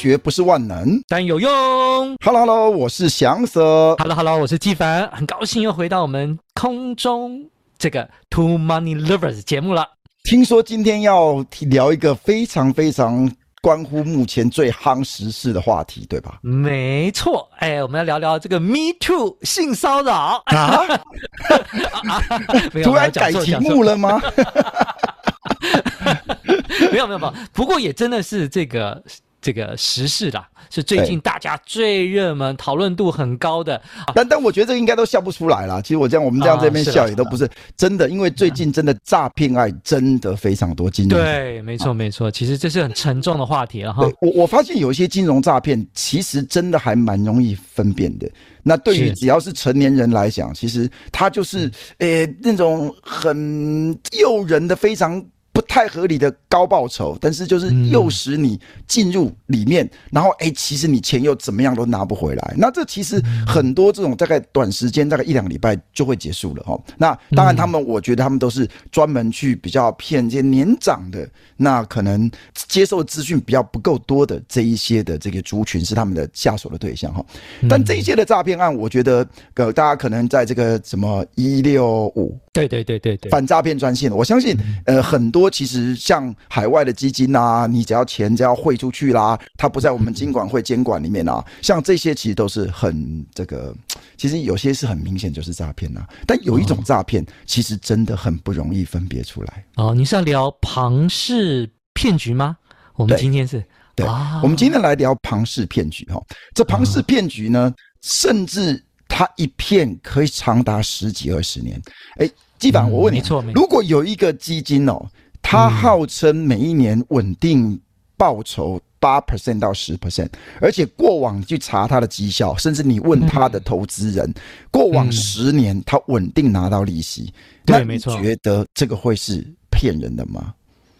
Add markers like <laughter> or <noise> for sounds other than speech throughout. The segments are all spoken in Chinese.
学不是万能，但有用。Hello，Hello，我是祥 Sir。Hello，Hello，我是纪凡，很高兴又回到我们空中这个 Two Money Lovers 节目了。听说今天要聊一个非常非常关乎目前最夯时事的话题，对吧？没错，哎，我们要聊聊这个 Me Too 性骚扰啊！<laughs> 突然改题目了吗？没有没有没有，不过也真的是这个。这个时事啦，是最近大家最热门、讨论度很高的。但但我觉得这个应该都笑不出来啦。其实我这样，我们这样这边笑也都不是真的，因为最近真的诈骗案真的非常多。金融对，没错没错，其实这是很沉重的话题了哈。我我发现有一些金融诈骗，其实真的还蛮容易分辨的。那对于只要是成年人来讲，其实他就是诶那种很诱人的非常。不太合理的高报酬，但是就是诱使你进入里面，嗯、然后哎、欸，其实你钱又怎么样都拿不回来。那这其实很多这种大概短时间，大概一两个礼拜就会结束了哈。那当然，他们我觉得他们都是专门去比较骗这些年长的，那可能接受资讯比较不够多的这一些的这个族群是他们的下手的对象哈。但这一些的诈骗案，我觉得呃，大家可能在这个什么一六五，对对对对对，反诈骗专线，我相信呃很多。多其实像海外的基金啊，你只要钱只要汇出去啦，它不在我们金管会监管里面啊，像这些其实都是很这个，其实有些是很明显就是诈骗呐。但有一种诈骗，其实真的很不容易分别出来。哦，你是要聊庞氏骗局吗？我们今天是，对，我们今天来聊庞氏骗局哈。这庞氏骗局呢，甚至它一骗可以长达十几二十年。哎，纪凡，我问你，没错，如果有一个基金哦。他号称每一年稳定报酬八 percent 到十 percent，而且过往去查他的绩效，甚至你问他的投资人，过往十年他稳定拿到利息，那你觉得这个会是骗人的吗？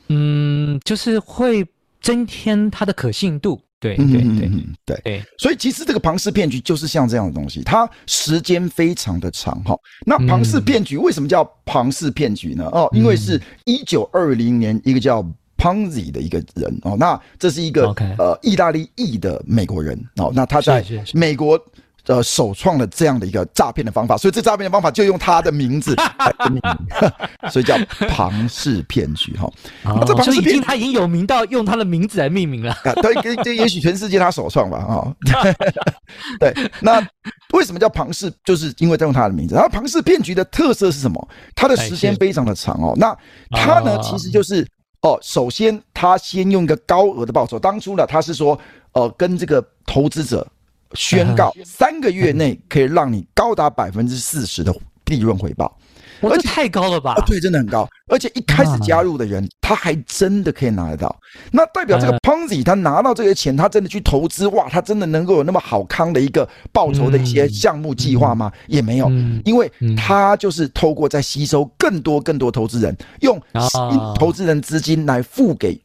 嗯，就是会增添他的可信度。对对对对对，所以其实这个庞氏骗局就是像这样的东西，它时间非常的长哈。那庞氏骗局为什么叫庞氏骗局呢？哦，因为是一九二零年一个叫 Ponzi 的一个人哦，那这是一个呃意大利裔的美国人哦，那他在美国。呃，首创了这样的一个诈骗的方法，所以这诈骗的方法就用他的名字 <laughs> 来命名，<laughs> 所以叫庞氏骗局哈。哦、这庞氏骗局他已经有名到用他的名字来命名了。<laughs> 对，这也许全世界他首创吧啊。对，那为什么叫庞氏？就是因为在用他的名字。然后庞氏骗局的特色是什么？它的时间非常的长哦。那他呢，其实就是哦，首先他先用一个高额的报酬，当初呢，他是说，呃，跟这个投资者。宣告三个月内可以让你高达百分之四十的利润回报，而且太高了吧？对，真的很高。而且一开始加入的人，他还真的可以拿得到。那代表这个 Ponzi 他拿到这些钱，他真的去投资，哇，他真的能够有那么好康的一个报酬的一些项目计划吗？也没有，因为他就是透过在吸收更多更多投资人，用新投资人资金来付给。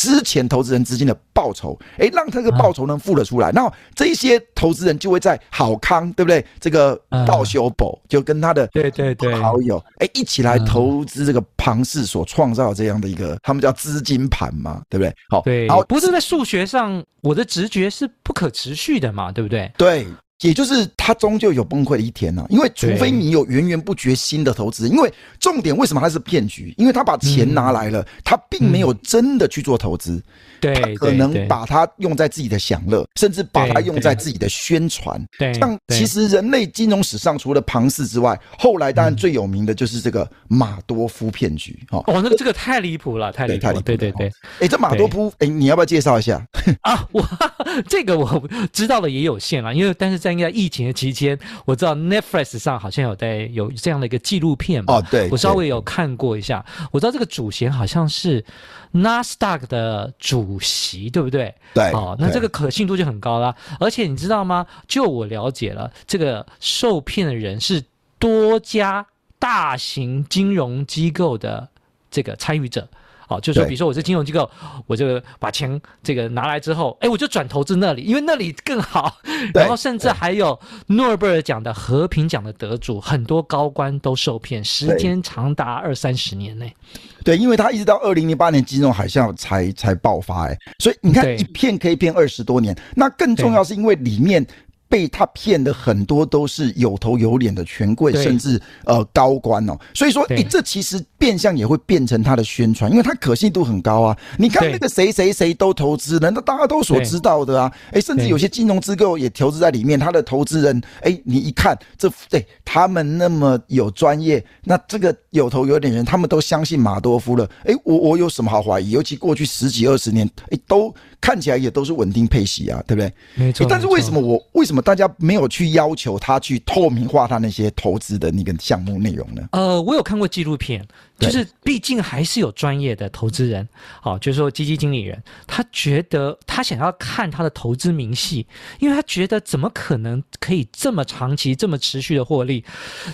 之前投资人资金的报酬，哎，让这个报酬能付得出来，那这一些投资人就会在好康，对不对？这个道修博就跟他的对对对好友，哎，一起来投资这个庞氏所创造这样的一个，他们叫资金盘嘛，对不对？好，对，好，不是在数学上，我的直觉是不可持续的嘛，对不对？对。也就是他终究有崩溃的一天呐、啊，因为除非你有源源不绝新的投资，因为重点为什么他是骗局？因为他把钱拿来了，他并没有真的去做投资，对，他可能把它用在自己的享乐，甚至把它用在自己的宣传。对，像其实人类金融史上除了庞氏之外，后来当然最有名的就是这个马多夫骗局。哦，那个这个太离谱了，太离谱了。对对对，哎，这马多夫，哎，你要不要介绍一下？啊，我 <laughs> 这个我知道的也有限啊，因为但是在。应该疫情的期间，我知道 Netflix 上好像有在有这样的一个纪录片嘛？哦，对，我稍微有看过一下。我知道这个主嫌好像是 Nasdaq 的主席，对不对？对，哦，那这个可信度就很高啦。而且你知道吗？就我了解了，这个受骗的人是多家大型金融机构的这个参与者。好，就是说，比如说我是金融机构，我就把钱这个拿来之后，哎，我就转投资那里，因为那里更好。然后甚至还有诺尔贝尔奖的和平奖的得主，很多高官都受骗，时间长达二三十年内。对，因为他一直到二零零八年金融海啸才才爆发，哎，所以你看一骗可以骗二十多年。那更重要是因为里面。被他骗的很多都是有头有脸的权贵，甚至呃高官哦。所以说，诶，这其实变相也会变成他的宣传，因为他可信度很高啊。你看那个谁谁谁都投资，难道大家都所知道的啊？哎，甚至有些金融机构也投资在里面，他的投资人，哎，你一看这，对他们那么有专业，那这个有头有脸人，他们都相信马多夫了。哎，我我有什么好怀疑？尤其过去十几二十年，哎，都。看起来也都是稳定配息啊，对不对？没错。但是为什么我为什么大家没有去要求他去透明化他那些投资的那个项目内容呢？呃，我有看过纪录片，就是毕竟还是有专业的投资人，好，就是说基金经理人，他觉得他想要看他的投资明细，因为他觉得怎么可能可以这么长期、这么持续的获利？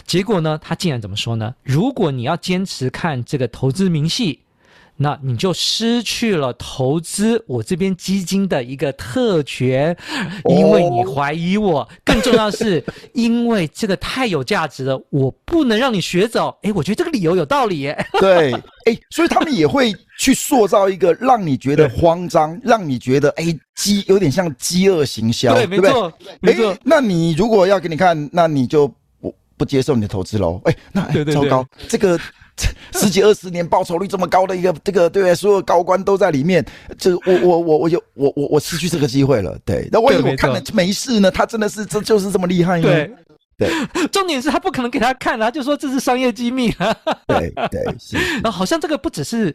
结果呢，他竟然怎么说呢？如果你要坚持看这个投资明细。那你就失去了投资我这边基金的一个特权，因为你怀疑我。更重要的是，因为这个太有价值了，我不能让你学走。哎，我觉得这个理由有道理耶。<laughs> 对，哎，所以他们也会去塑造一个让你觉得慌张，让你觉得哎饥有点像饥饿行销，对，没错，没错。那你如果要给你看，那你就不不接受你的投资喽？哎，那哎糟糕，这个。<laughs> 十几二十年报酬率这么高的一个这个对，所有高官都在里面，这我我我我就我我我失去这个机会了，对，那为什么我看了没事呢？他真的是这就是这么厉害吗？对对，<laughs> 重点是他不可能给他看啊，就说这是商业机密啊。对对是，然后 <laughs> 好像这个不只是。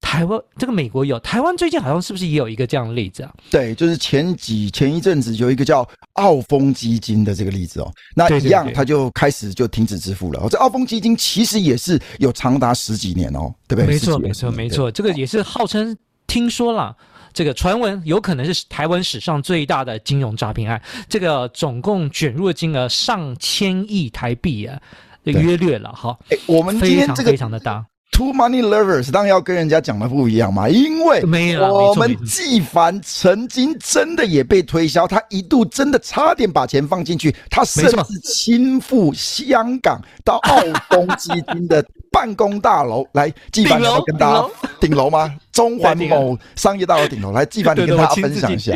台湾这个美国有，台湾最近好像是不是也有一个这样的例子啊？对，就是前几前一阵子有一个叫澳丰基金的这个例子哦，那一样他就开始就停止支付了。这澳丰基金其实也是有长达十几年哦，对不对？没错，没错，没错，这个也是号称听说了，这个传闻有可能是台湾史上最大的金融诈骗案，这个总共卷入的金额上千亿台币啊，约略了哈。哎，我们今天这个非常的大。Two money lovers 当然要跟人家讲的不一样嘛，因为我们纪凡曾经真的也被推销，他一度真的差点把钱放进去，他甚至亲赴香港到澳东基金的办公大楼。来，纪凡要跟大家顶楼吗？中环某商业大楼顶楼来，纪凡你跟大家分享一下。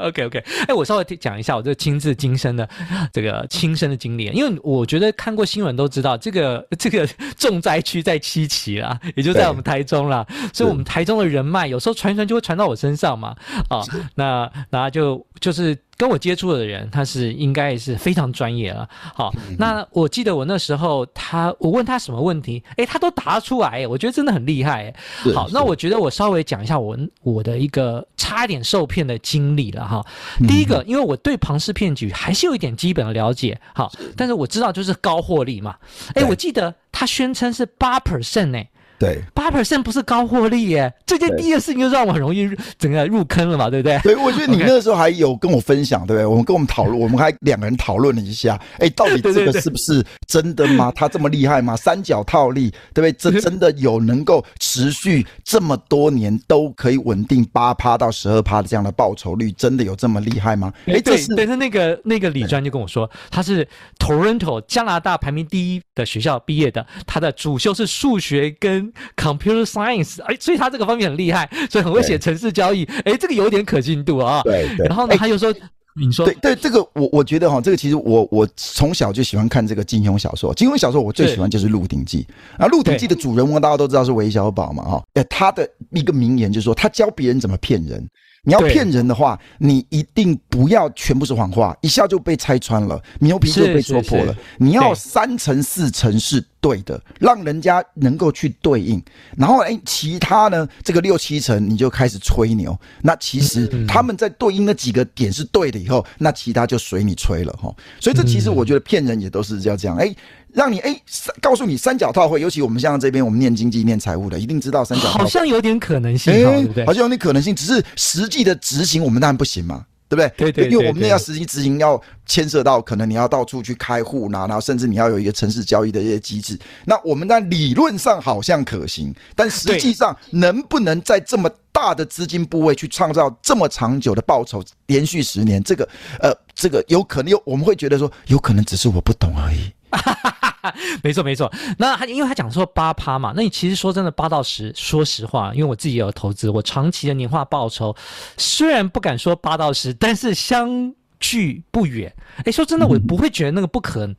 OK <laughs> OK，哎，我稍微讲一下我这个亲自亲身的这个亲身的经历，因为我觉得看过新闻都知道，这个 <laughs> 这个重灾区在七期啦，也就在我们台中啦，所以我们台中的人脉有时候传传就会传到我身上嘛，啊，那那就就是。跟我接触的人，他是应该也是非常专业了。好，那我记得我那时候他，我问他什么问题，诶，他都答出来，我觉得真的很厉害。好，那我觉得我稍微讲一下我我的一个差一点受骗的经历了哈。第一个，因为我对庞氏骗局还是有一点基本的了解，好，但是我知道就是高获利嘛。诶，我记得他宣称是八 percent 呢。对，八 percent 不是高获利耶，这件第一件事情就让我很容易整个入坑了嘛，对不对？对，我觉得你那时候还有跟我分享，对不对？我们跟我们讨论，我们还两个人讨论了一下，哎，到底这个是不是真的吗？他这么厉害吗？三角套利，对不对？这 <laughs> 真的有能够持续这么多年都可以稳定八趴到十二趴的这样的报酬率，真的有这么厉害吗？哎，这是但是那个那个李专就跟我说，他是 Toronto 加拿大排名第一的学校毕业的，他的主修是数学跟 computer science，哎，所以他这个方面很厉害，所以很会写城市交易，哎，这个有点可信度啊。对对。然后呢，他又说，你说，对对，这个我我觉得哈，这个其实我我从小就喜欢看这个金庸小说，金庸小说我最喜欢就是《鹿鼎记》。啊，《鹿鼎记》的主人翁大家都知道是韦小宝嘛，哈，哎，他的一个名言就是说，他教别人怎么骗人。你要骗人的话，你一定不要全部是谎话，一下就被拆穿了，牛皮就被戳破了。你要三成四成是对的，让人家能够去对应。然后，哎，其他呢，这个六七成你就开始吹牛。那其实他们在对应那几个点是对的以后，那其他就随你吹了哈。所以这其实我觉得骗人也都是要这样，哎。让你哎，告诉你三角套会，尤其我们像这边我们念经济、念财务的，一定知道三角。好像有点可能性，对不对？好像有点可能性，只是实际的执行我们当然不行嘛。对不对？对对，对，对，因为我们那要实际执行，要牵涉到可能你要到处去开户，然后甚至你要有一个城市交易的一些机制。那我们在理论上好像可行，但实际上能不能在这么大的资金部位去创造这么长久的报酬，连续十年，这个呃，这个有可能有，我们会觉得说，有可能只是我不懂而已。<laughs> 没错没错，那他因为他讲说八趴嘛，那你其实说真的八到十，说实话，因为我自己也有投资，我长期的年化报酬虽然不敢说八到十，但是相距不远。哎，说真的，我不会觉得那个不可能。嗯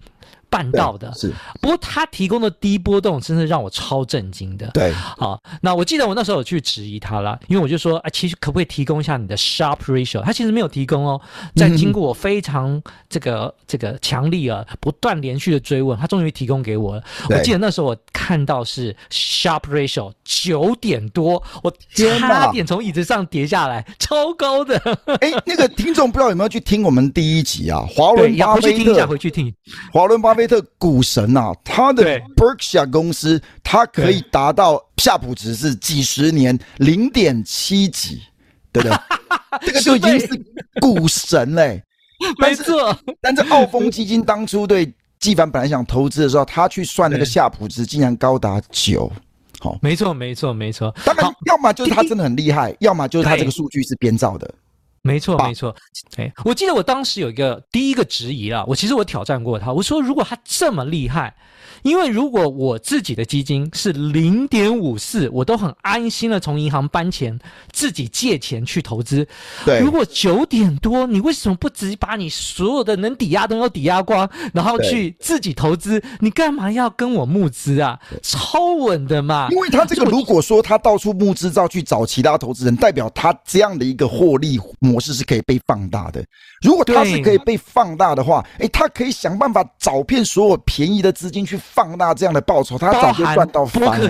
办到的是，不过他提供的低波动真的让我超震惊的。对，好，那我记得我那时候有去质疑他了，因为我就说，啊，其实可不可以提供一下你的 Sharpe ratio？他其实没有提供哦。在经过我非常这个、嗯、这个强力啊，不断连续的追问，他终于提供给我了。我记得那时候我看到是 Sharpe ratio 九点多，我差点从椅子上跌下来，超高的。<laughs> 哎，那个听众不知道有没有去听我们第一集啊？华伦巴菲特，回去听一下，回去听华伦巴。巴菲特股神呐、啊，他的 Berkshire 公司，他可以达到夏普值是几十年零点七几，对不对？<laughs> 这个就已经是股神嘞、<laughs> 欸。没错，但是澳丰基金当初对纪凡本来想投资的时候，他去算那个夏普值，竟然高达九。好，没错，没错，没错。当然，要么就是他真的很厉害，要么就是他这个数据是编造的。没错，没错。哎，我记得我当时有一个第一个质疑啊，我其实我挑战过他，我说如果他这么厉害。因为如果我自己的基金是零点五四，我都很安心的从银行搬钱，自己借钱去投资。对，如果九点多，你为什么不直接把你所有的能抵押都要抵押光，然后去自己投资？你干嘛要跟我募资啊？超稳的嘛！因为他这个如果说他到处募资，照去找其他投资人，代表他这样的一个获利模式是可以被放大的。如果它是可以被放大的话，哎，他可以想办法找遍所有便宜的资金去放大这样的报酬，他早就赚到翻了。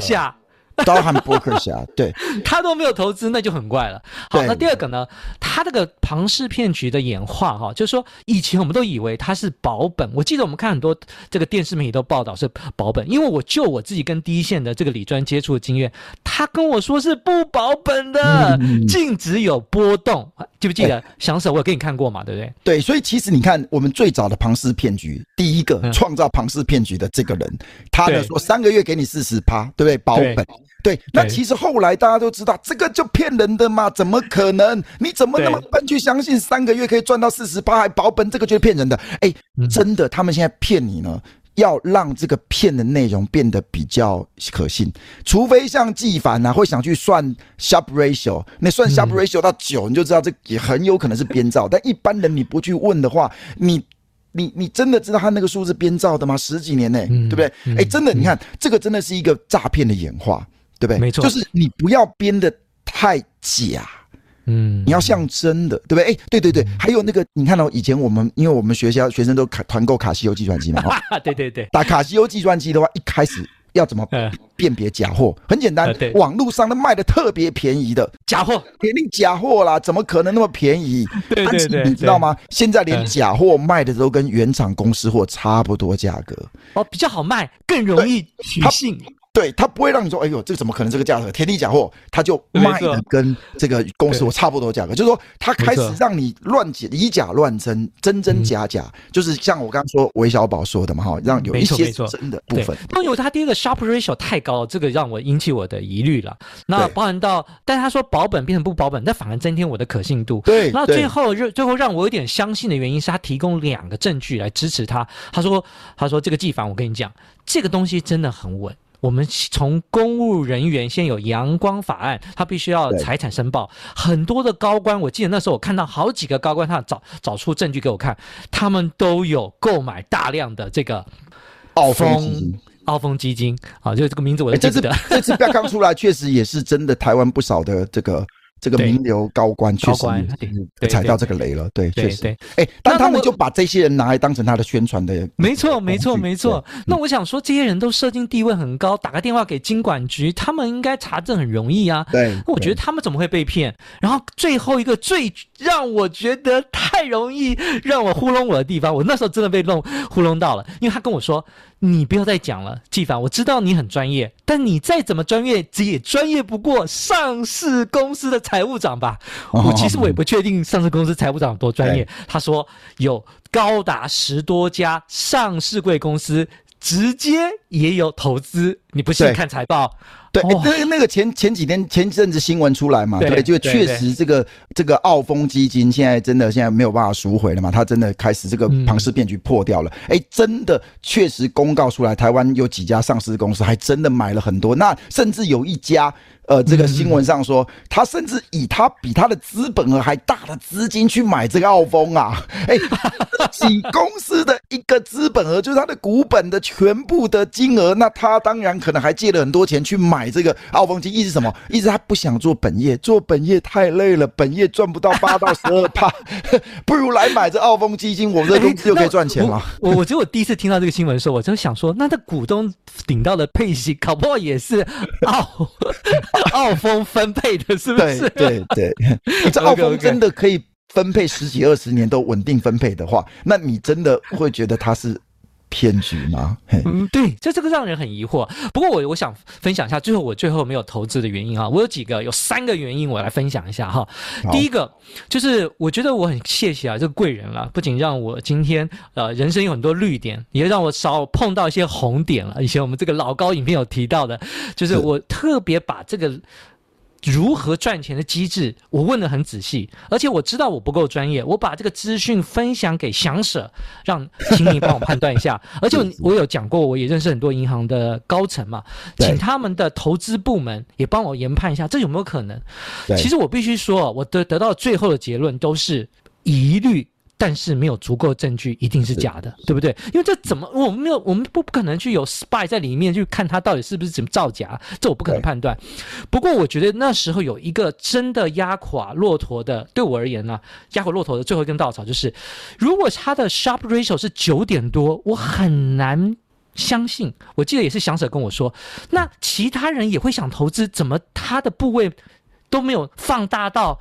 包含伯克侠，对，他都没有投资，那就很怪了。好，那第二个呢？他这个庞氏骗局的演化，哈，就是说以前我们都以为他是保本。我记得我们看很多这个电视媒体都报道是保本，因为我就我自己跟第一线的这个李专接触的经验，他跟我说是不保本的，净值有波动。记不记得？祥舍我有给你看过嘛？对不对？对，所以其实你看，我们最早的庞氏骗局，第一个创造庞氏骗局的这个人，他呢说三个月给你四十趴，对不对？保本。对，那其实后来大家都知道，这个就骗人的嘛，怎么可能？你怎么那么笨去相信三个月可以赚到四十八还保本？这个就是骗人的。哎，真的，他们现在骗你呢，要让这个骗的内容变得比较可信，除非像纪凡啊会想去算 Sharpe ratio，那算 Sharpe ratio 到九，你就知道这也很有可能是编造。但一般人你不去问的话，你你你真的知道他那个数字编造的吗？十几年呢，对不对？哎，真的，你看这个真的是一个诈骗的演化。对不对？没错，就是你不要编得太假，嗯，你要像真的，对不对？哎，对对对，还有那个，你看到以前我们，因为我们学校学生都卡团购卡西欧计算机嘛，<laughs> 哈，对对对，打卡西欧计算机的话，一开始要怎么辨别假货？很简单，网络上都卖的特别便宜的。假货，肯定假货啦，怎么可能那么便宜？对对对，你知道吗？现在连假货卖的都跟原厂公司货差不多价格，哦，比较好卖，更容易取信。对，他不会让你说，哎呦，这个怎么可能这个价格？天地假货，他就卖的跟这个公司我差不多价格。就是说，他开始让你乱解，以假乱真，真真假假，嗯、就是像我刚刚说韦小宝说的嘛，哈，让有一些真的部分。因为他第一个 Sharpe ratio 太高，这个让我引起我的疑虑了。那包含到，但他说保本变成不保本，那反而增添我的可信度。对，那最后最后让我有点相信的原因是他提供两个证据来支持他。他说，他说这个纪凡，我跟你讲，这个东西真的很稳。我们从公务人员先有阳光法案，他必须要财产申报。很多的高官，我记得那时候我看到好几个高官，他找找出证据给我看，他们都有购买大量的这个澳丰澳丰基金啊，就这个名字我记得。这次刚刚出来，确实也是真的，台湾不少的这个。这个名流高官确实踩到这个雷了，对，确实。对哎，但他们就把这些人拿来当成他的宣传的。没错，没错，没错。那我想说，这些人都社经地位很高，打个电话给经管局，他们应该查证很容易啊。对。那我觉得他们怎么会被骗？然后最后一个最让我觉得太容易让我糊弄我的地方，我那时候真的被弄糊弄到了，因为他跟我说，你不要再讲了，纪凡，我知道你很专业，但你再怎么专业，也专业不过上市公司的财务长吧？哦、我其实我也不确定上市公司财务长有多专业。他说有高达十多家上市贵公司直接也有投资，你不信看财报。对，那、欸、那个前前几天前阵子新闻出来嘛，对，对就确实这个这个澳丰基金现在真的现在没有办法赎回了嘛，他真的开始这个庞氏骗局破掉了。哎、嗯欸，真的确实公告出来，台湾有几家上市公司还真的买了很多，那甚至有一家。呃，这个新闻上说、嗯，他甚至以他比他的资本额还大的资金去买这个澳丰啊，<laughs> 哎，几公司的一个资本额就是他的股本的全部的金额，那他当然可能还借了很多钱去买这个澳丰基金，意思什么？意思他不想做本业，做本业太累了，本业赚不到八到十二趴，<laughs> 不如来买这澳丰基金，我们这公司就可以赚钱了。我我觉得我第一次听到这个新闻的时候，我就想说，那这股东顶到的配息，搞不好也是澳。<laughs> 澳丰分配的是不是？对对对，这 <laughs> 澳丰真的可以分配十几二十年都稳定分配的话，那你真的会觉得它是？骗局吗？嗯，对，这这个让人很疑惑。不过我我想分享一下，最后我最后没有投资的原因啊，我有几个，有三个原因，我来分享一下哈。第一个就是我觉得我很谢谢啊这个贵人了，不仅让我今天呃人生有很多绿点，也让我少碰到一些红点了。以前我们这个老高影片有提到的，就是我特别把这个。如何赚钱的机制，我问得很仔细，而且我知道我不够专业，我把这个资讯分享给祥舍，让请你帮我判断一下。<laughs> 而且我有讲过，我也认识很多银行的高层嘛，请他们的投资部门也帮我研判一下，这有没有可能？其实我必须说，我得得到最后的结论都是疑虑。但是没有足够证据，一定是假的，对不对？因为这怎么我们没有，我们不不可能去有 spy 在里面去看他到底是不是怎么造假，这我不可能判断。不过我觉得那时候有一个真的压垮骆驼的，对我而言呢、啊，压垮骆驼的最后一根稻草就是，如果他的 Sharpe ratio 是九点多，我很难相信。我记得也是祥舍跟我说，那其他人也会想投资，怎么他的部位都没有放大到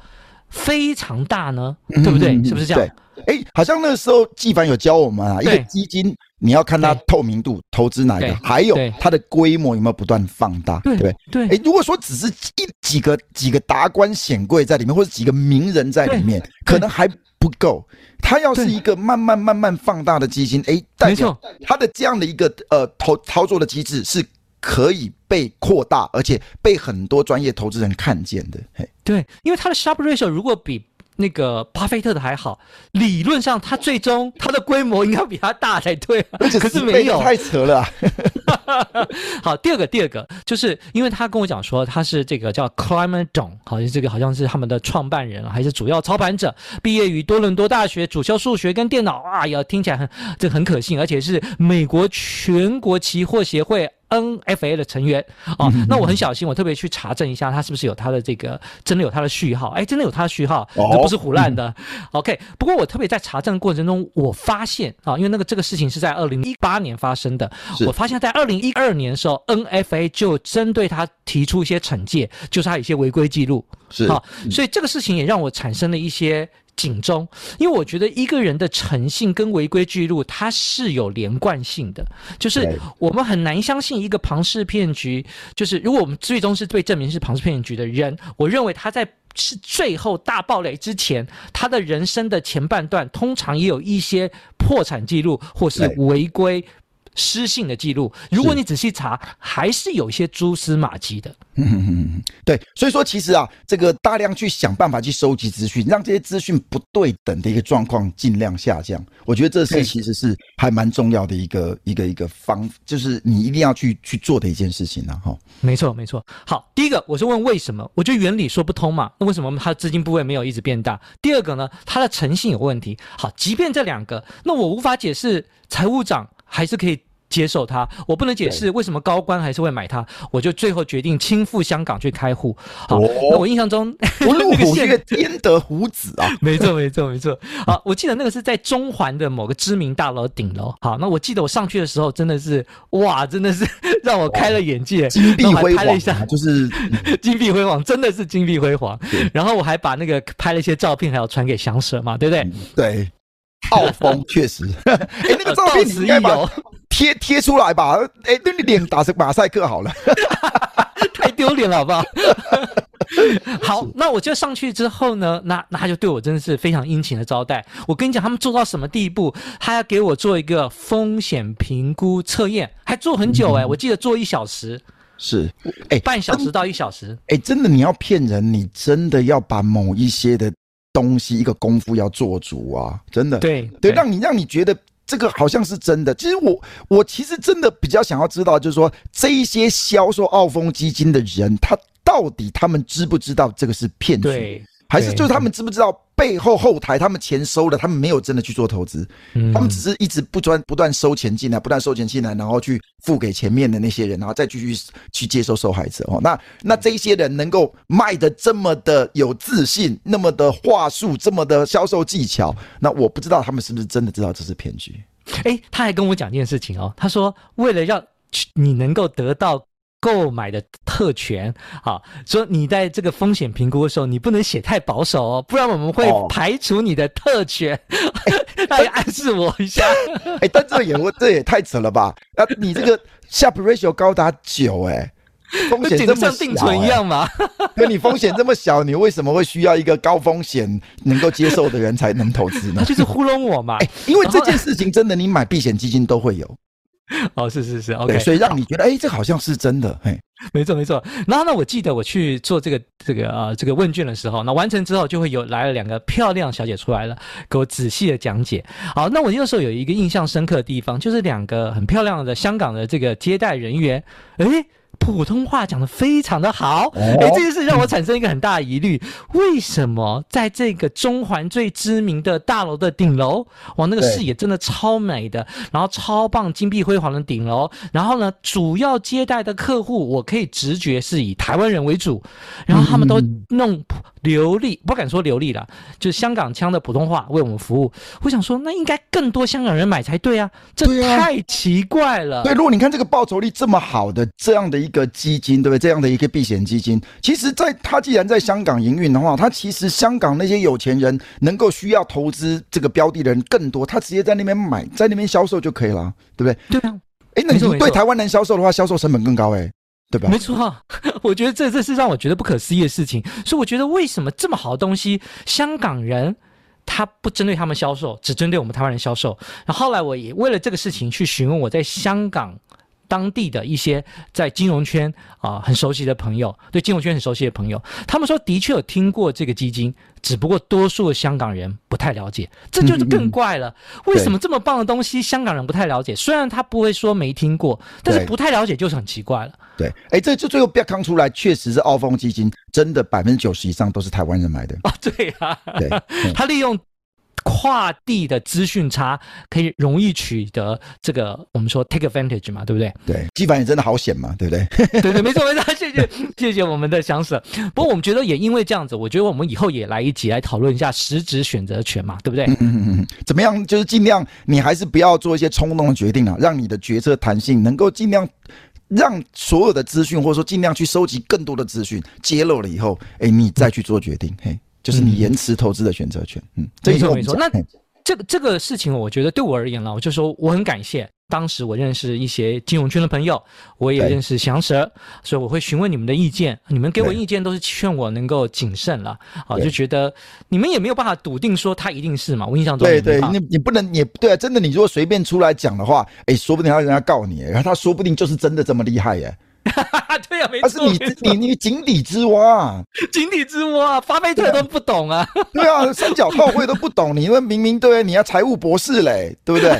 非常大呢？对不对？是不是这样？哎、欸，好像那个时候纪凡有教我们啊，一个基金你要看它透明度，投资哪一个，还有它的规模有没有不断放大，对不对？对。哎、欸，如果说只是一几个几个达官显贵在里面，或者几个名人在里面，可能还不够。它要是一个慢慢慢慢放大的基金，哎、欸，没错，它的这样的一个呃投操作的机制是可以被扩大，而且被很多专业投资人看见的。嘿，对，因为它的 Sharpe ratio 如果比那个巴菲特的还好，理论上他最终他的规模应该比他大才对，啊，可是没有，太扯了，啊。<laughs> 好，第二个，第二个就是因为他跟我讲说他是这个叫 Clement Dong，好像这个好像是他们的创办人还是主要操盘者，毕业于多伦多大学，主修数学跟电脑啊，呀，听起来很这很可信，而且是美国全国期货协会。NFA 的成员。哦，那我很小心，我特别去查证一下，他是不是有他的这个真的有他的序号？哎，真的有他的序号，这不是胡乱的。OK，不过我特别在查证的过程中，我发现啊，因为那个这个事情是在二零一八年发生的，我发现在二零一二年的时候，NFA 就针对他提出一些惩戒，就是他有一些违规记录，是好，所以这个事情也让我产生了一些。警钟，因为我觉得一个人的诚信跟违规记录，它是有连贯性的。就是我们很难相信一个庞氏骗局，就是如果我们最终是被证明是庞氏骗局的人，我认为他在是最后大暴雷之前，他的人生的前半段通常也有一些破产记录或是违规。失信的记录，如果你仔细查，还是有一些蛛丝马迹的。嗯，<laughs> 对，所以说其实啊，这个大量去想办法去收集资讯，让这些资讯不对等的一个状况尽量下降。我觉得这是其实是还蛮重要的一个一个一个方，就是你一定要去去做的一件事情呢。哈，没错没错。好，第一个我是问为什么？我觉得原理说不通嘛。那为什么它的资金部位没有一直变大？第二个呢，它的诚信有问题。好，即便这两个，那我无法解释财务长还是可以。接受它，我不能解释为什么高官还是会买它，我就最后决定亲赴香港去开户。好，哦、那我印象中，我 <laughs> 入虎穴焉得虎子啊！<laughs> 没错，没错，没错。好，我记得那个是在中环的某个知名大楼顶楼。好，那我记得我上去的时候，真的是哇，真的是 <laughs> 让我开了眼界，金碧辉煌一下，就是金碧辉煌，真的是金碧辉煌。然后我还把那个拍了一些照片，还有传给祥蛇嘛，对不对？对，澳风确实，哎、欸，那个照片你应该把。贴贴出来吧，哎、欸，对你脸打成马赛克好了，<laughs> 太丢脸了，好不好？好，那我就上去之后呢，那那他就对我真的是非常殷勤的招待。我跟你讲，他们做到什么地步？他要给我做一个风险评估测验，还做很久哎、欸，我记得做一小时。是，哎、欸，半小时到一小时。哎、欸，真的，你要骗人，你真的要把某一些的东西，一个功夫要做足啊！真的，对对，对，让你让你觉得这个好像是真的。其实我我其实真的比较想要知道，就是说这一些销售澳丰基金的人，他。到底他们知不知道这个是骗局，还是就是他们知不知道背后后台他们钱收了，他们没有真的去做投资，他们只是一直不断不断收钱进来，不断收钱进来，然后去付给前面的那些人，然后再继续去接受受害者哦。那那这一些人能够卖的这么的有自信，那么的话术，这么的销售技巧，那我不知道他们是不是真的知道这是骗局。哎，他还跟我讲一件事情哦，他说为了让你能够得到。购买的特权，好，说你在这个风险评估的时候，你不能写太保守哦，不然我们会排除你的特权。<laughs> 他也暗示我一下，<laughs> 哎、欸，但这也我这也太扯了吧？啊，你这个 Sharpe ratio 高达九，哎，风险这么小，像定存一样嘛？<laughs> 跟你风险这么小，你为什么会需要一个高风险能够接受的人才能投资呢？他就是糊弄我嘛、欸。因为这件事情真的，你买避险基金都会有。<laughs> 哦，是是是，OK，所以让你觉得，哎，这好像是真的，嘿，没 <laughs> 错没错。然后呢，我记得我去做这个这个啊、呃、这个问卷的时候，那完成之后就会有来了两个漂亮小姐出来了，给我仔细的讲解。好，那我那时候有一个印象深刻的地方，就是两个很漂亮的香港的这个接待人员，哎。普通话讲得非常的好，哎、哦，这件事让我产生一个很大的疑虑：为什么在这个中环最知名的大楼的顶楼，哇，那个视野真的超美的，然后超棒、金碧辉煌的顶楼，然后呢，主要接待的客户，我可以直觉是以台湾人为主，然后他们都弄流利，不敢说流利了，就是香港腔的普通话为我们服务。我想说，那应该更多香港人买才对啊，这太奇怪了。对，如果你看这个报酬率这么好的这样的一个基金，对不对？这样的一个避险基金，其实在它既然在香港营运的话，它其实香港那些有钱人能够需要投资这个标的的人更多，他直接在那边买，在那边销售就可以了，对不对？对啊。哎，那你说对台湾人销售的话，销售成本更高哎。对吧？没错，<laughs> 我觉得这这是让我觉得不可思议的事情。所以我觉得为什么这么好的东西，香港人他不针对他们销售，只针对我们台湾人销售。然后后来我也为了这个事情去询问我在香港当地的一些在金融圈啊、呃、很熟悉的朋友，对金融圈很熟悉的朋友，他们说的确有听过这个基金。只不过多数的香港人不太了解，这就是更怪了。为什么这么棒的东西，香港人不太了解？虽然他不会说没听过，但是不太了解就是很奇怪了。对，哎，这就最后不要看出来，确实是澳丰基金真的百分之九十以上都是台湾人买的。哦，对啊，对，他利用。跨地的资讯差可以容易取得这个，我们说 take advantage 嘛，对不对？对，基本上也真的好险嘛，对不对？<laughs> 对对，没错没错，<laughs> 谢谢谢谢我们的祥舍。不过我们觉得也因为这样子，我觉得我们以后也来一起来讨论一下实质选择权嘛，对不对？嗯嗯嗯。怎么样？就是尽量你还是不要做一些冲动的决定啊，让你的决策弹性能够尽量让所有的资讯，或者说尽量去收集更多的资讯，揭露了以后，哎，你再去做决定，嘿。就是你延迟投资的选择权，嗯，没错没错。那这个这个事情，我觉得对我而言呢，我就说我很感谢当时我认识一些金融圈的朋友，我也认识祥蛇，所以我会询问你们的意见，你们给我意见都是劝我能够谨慎了啊，就觉得你们也没有办法笃定说他一定是嘛。我印象中，对对，你你不能，也对啊，真的，你如果随便出来讲的话，哎，说不定他人家告你，然后他说不定就是真的这么厉害耶。<laughs> 对呀、啊，没错，他是你你你井底之蛙，<laughs> 井底之蛙，巴菲特都不懂啊。<laughs> 对啊，三角炮会都不懂，你们明明对，你要财务博士嘞，对不对？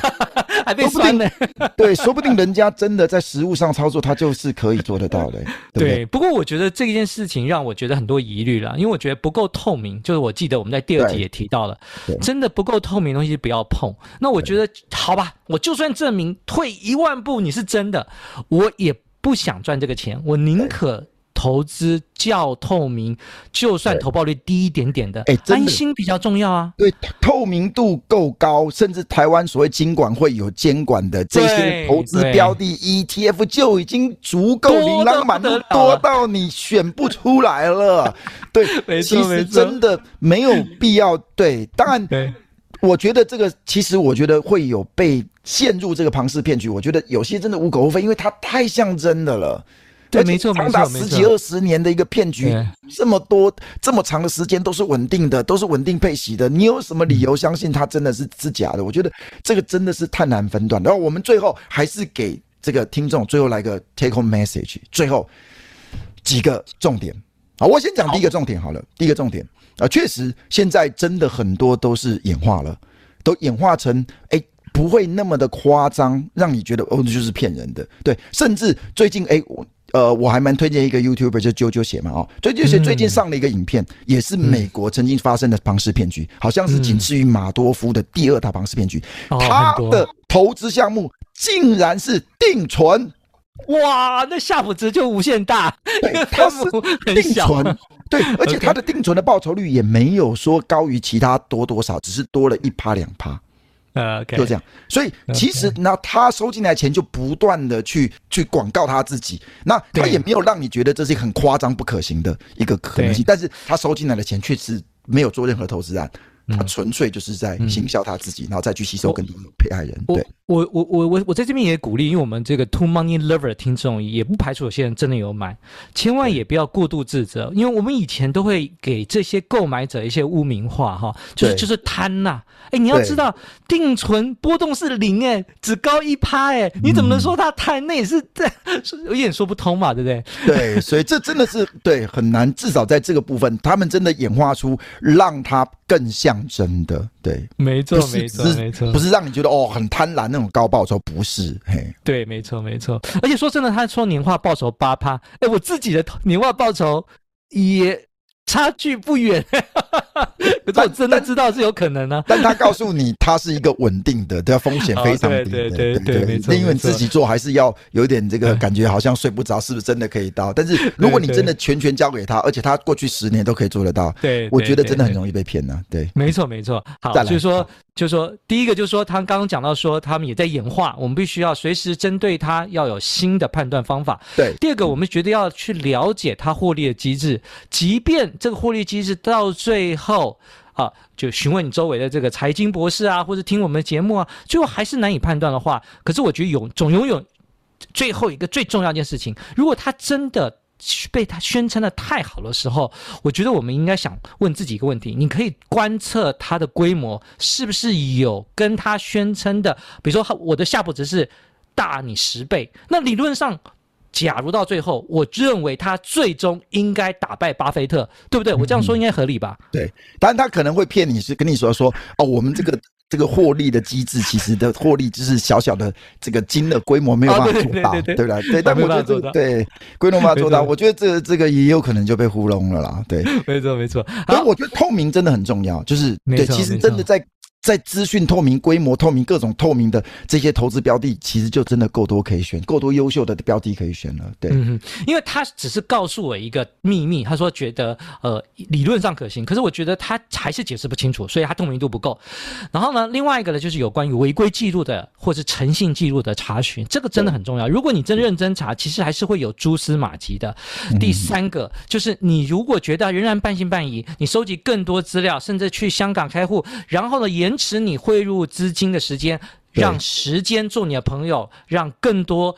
还被酸呢。对，说不定人家真的在实物上操作，他就是可以做得到的。对，对，对，不过我觉得这件事情让我觉得很多疑虑了，因为我觉得不够透明。就是我记得我们在第二集也提到了，真的不够透明的东西不要碰。那我觉得好吧，我就算证明退一万步你是真的，我也。不想赚这个钱，我宁可投资较透明，就算投报率低一点点的，哎，安心比较重要啊。对，透明度够高，甚至台湾所谓金管会有监管的这些投资标的 ETF 就已经足够琳琅满目，多到你选不出来了。对，<laughs> 没错，其实真的没有必要。对，当然。我觉得这个其实我觉得会有被陷入这个庞氏骗局，我觉得有些真的无可厚非，因为它太像真的了。对，没错，长达十几二十年的一个骗局，这么多这么长的时间都是稳定的，都是稳定配息的，你有什么理由相信它真的是是假的？我觉得这个真的是太难分段。然后我们最后还是给这个听众最后来个 take home message，最后几个重点好，我先讲第一个重点好了。第一个重点啊，确实现在真的很多都是演化了，都演化成哎不会那么的夸张，让你觉得哦就是骗人的。对，甚至最近哎我。呃，我还蛮推荐一个 YouTuber，就啾啾鞋嘛，哦，啾啾鞋最近上了一个影片，嗯、也是美国曾经发生的庞氏骗局，好像是仅次于马多夫的第二大庞氏骗局。嗯、他的投资项目竟然是定存，哇，那夏普值就无限大。对，<laughs> 他是定存，对，而且他的定存的报酬率也没有说高于其他多多少，只是多了一趴两趴。呃，okay, 就这样，所以其实那他收进来钱就不断的去去广告他自己，那他也没有让你觉得这是很夸张不可行的一个可能性，但是他收进来的钱确实没有做任何投资案。他纯粹就是在行销他自己，嗯、然后再去吸收更多的被害人。对，我我我我我在这边也鼓励，因为我们这个 Two Money Lover 的听众也不排除有些人真的有买，千万也不要过度自责，因为我们以前都会给这些购买者一些污名化哈，就是就是贪呐、啊。哎，你要知道定存波动是零哎，只高一趴哎，你怎么能说他贪？那也是这有点说不通嘛，对不对？<laughs> 对，所以这真的是对很难，至少在这个部分，他们真的演化出让他更像。真的对，没错，没错，没错，不是让你觉得哦很贪婪那种高报酬，不是，嘿，对，没错，没错。而且说真的，他说年化报酬八趴，哎，我自己的年化报酬也。差距不远，<laughs> 可是我真的知道是有可能呢、啊。<laughs> 但他告诉你，他是一个稳定的，对，风险非常低 <laughs> 对，对对对。因为自己做还是要有点这个感觉，好像睡不着，是不是真的可以到？但是如果你真的全权交给他，而且他过去十年都可以做得到，对，我觉得真的很容易被骗呢。对，没错没错。好，所以说。就是说，第一个就是说，他刚刚讲到说，他们也在演化，我们必须要随时针对他要有新的判断方法。对。第二个，我们觉得要去了解他获利的机制，即便这个获利机制到最后后啊，就询问你周围的这个财经博士啊，或者听我们的节目啊，最后还是难以判断的话，可是我觉得有总拥有最后一个最重要一件事情，如果他真的。被他宣称的太好的时候，我觉得我们应该想问自己一个问题：你可以观测它的规模是不是有跟他宣称的，比如说我的夏普值是大你十倍，那理论上，假如到最后，我认为他最终应该打败巴菲特，对不对？我这样说应该合理吧？嗯、对，当然他可能会骗你，是跟你说说哦，我们这个。这个获利的机制，其实的获利就是小小的这个金的规模没有办法做大，对不对？对，但我觉得这个对规模没办法做到，我觉得这这个也有可能就被糊弄了啦。对，没 <laughs> 错没错。所以我觉得透明真的很重要，就是对，其实真的在。在资讯透明、规模透明、各种透明的这些投资标的，其实就真的够多可以选，够多优秀的标的可以选了。对，嗯，因为他只是告诉我一个秘密，他说觉得呃理论上可行，可是我觉得他还是解释不清楚，所以他透明度不够。然后呢，另外一个呢，就是有关于违规记录的或是诚信记录的查询，这个真的很重要。如果你真认真查，其实还是会有蛛丝马迹的。第三个就是你如果觉得仍然半信半疑，你收集更多资料，甚至去香港开户，然后呢延。迟你汇入资金的时间，让时间做你的朋友，让更多、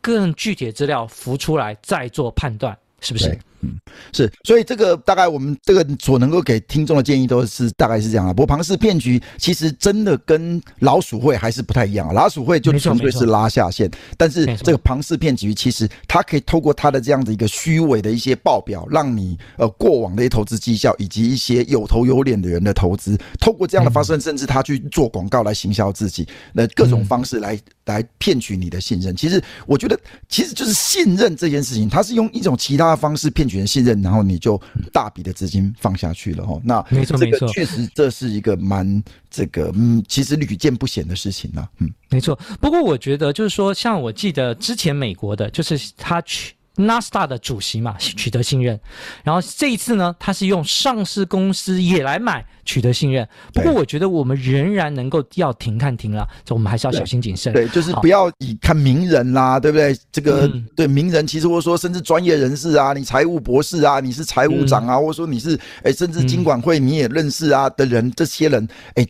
更具体的资料浮出来，再做判断，是不是？嗯，是，所以这个大概我们这个所能够给听众的建议都是大概是这样啊。不过庞氏骗局其实真的跟老鼠会还是不太一样啊。老鼠会就纯粹是拉下线，但是这个庞氏骗局其实它可以透过它的这样的一个虚伪的一些报表，让你呃过往的一些投资绩效以及一些有头有脸的人的投资，透过这样的方式，甚至他去做广告来行销自己，那各种方式来来骗取你的信任。其实我觉得其实就是信任这件事情，它是用一种其他的方式骗。全信任，然后你就大笔的资金放下去了哈。那没错没错，确实这是一个蛮这个嗯，其实屡见不鲜的事情呢。嗯，没错。不过我觉得就是说，像我记得之前美国的，就是他去。纳斯达的主席嘛，取得信任，然后这一次呢，他是用上市公司也来买，取得信任。不过我觉得我们仍然能够要停看停了，就我们还是要小心谨慎。对，就是不要以看名人啦，对不对？这个、嗯、对名人，其实我说甚至专业人士啊，你财务博士啊，你是财务长啊，嗯、或者说你是哎，甚至金管会你也认识啊的人，这些人哎。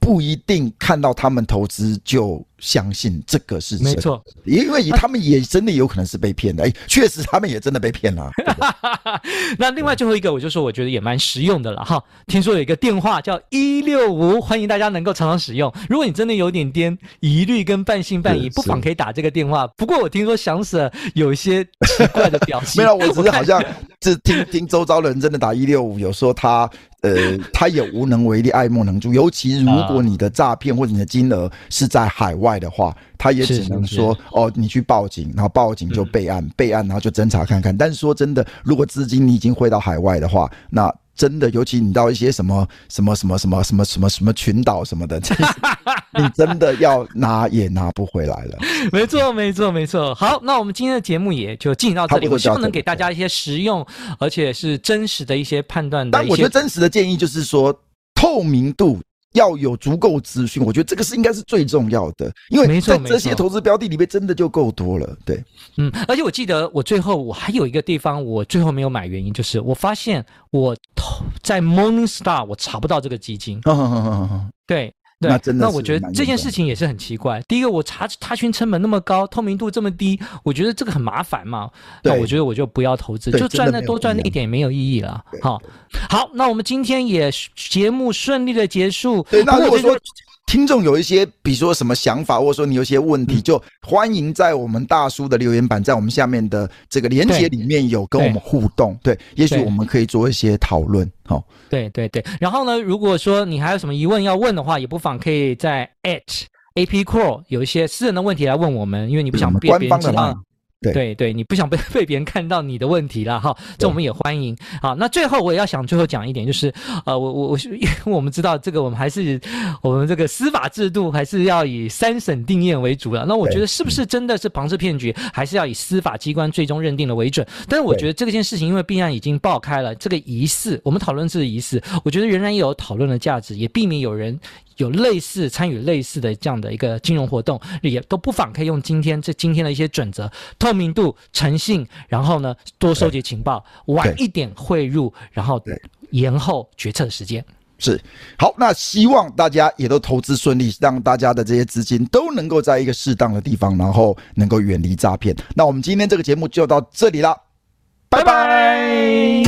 不一定看到他们投资就相信这个是没错，因为他们也真的有可能是被骗的。哎，确实他们也真的被骗了。<laughs> 那另外最后一个，我就说我觉得也蛮实用的了哈。听说有一个电话叫一六五，欢迎大家能够常常使用。如果你真的有点点疑虑跟半信半疑，不妨可以打这个电话。不过我听说翔 Sir 有一些奇怪的表情，<laughs> 没有，我只是好像这听 <laughs> 听周遭的人真的打一六五，有说他。呃，他也无能为力，爱莫能助。尤其如果你的诈骗或者你的金额是在海外的话，他也只能说哦，你去报警，然后报警就备案，备案然后就侦查看看。但是说真的，如果资金你已经汇到海外的话，那。真的，尤其你到一些什么什么什么什么什么什么什么群岛什么的，<laughs> 你真的要拿也拿不回来了。没错，没错，没错。好，那我们今天的节目也就进行到这里。我希望能给大家一些实用而且是真实的一些判断的。但我觉得真实的建议就是说，透明度。要有足够资讯，我觉得这个是应该是最重要的，因为在这些投资标的里面真的就够多了。对，嗯，而且我记得我最后我还有一个地方我最后没有买，原因就是我发现我投在 Morningstar 我查不到这个基金。<laughs> 对。对，那真的，那我觉得这件事情也是很奇怪。第一个，我查查询成本那么高，透明度这么低，我觉得这个很麻烦嘛。那我觉得我就不要投资，就赚那多赚那一点也没有意义了。好，好，那我们今天也节目顺利的结束。对，那如果说。听众有一些，比如说什么想法，或者说你有些问题，就欢迎在我们大叔的留言板，在我们下面的这个连接里面有跟我们互动。对，对，也许我们可以做一些讨论。好，对对对。然后呢，如果说你还有什么疑问要问的话，也不妨可以在 @APCRO 有一些私人的问题来问我们，因为你不想被别人知道。对对，你不想被 <laughs> 被别人看到你的问题了哈，这我们也欢迎。好，那最后我也要想最后讲一点，就是呃，我我我是 <laughs> 因为我们知道这个，我们还是我们这个司法制度还是要以三审定验为主了。那我觉得是不是真的是庞氏骗局，还是要以司法机关最终认定的为准？但是我觉得这件事情因为弊案已经爆开了，这个疑似我们讨论是疑似，我觉得仍然有讨论的价值，也避免有人。有类似参与类似的这样的一个金融活动，也都不妨可以用今天这今天的一些准则：透明度、诚信，然后呢多收集情报，晚一点汇入，然后延后决策的时间。是好，那希望大家也都投资顺利，让大家的这些资金都能够在一个适当的地方，然后能够远离诈骗。那我们今天这个节目就到这里了，拜拜。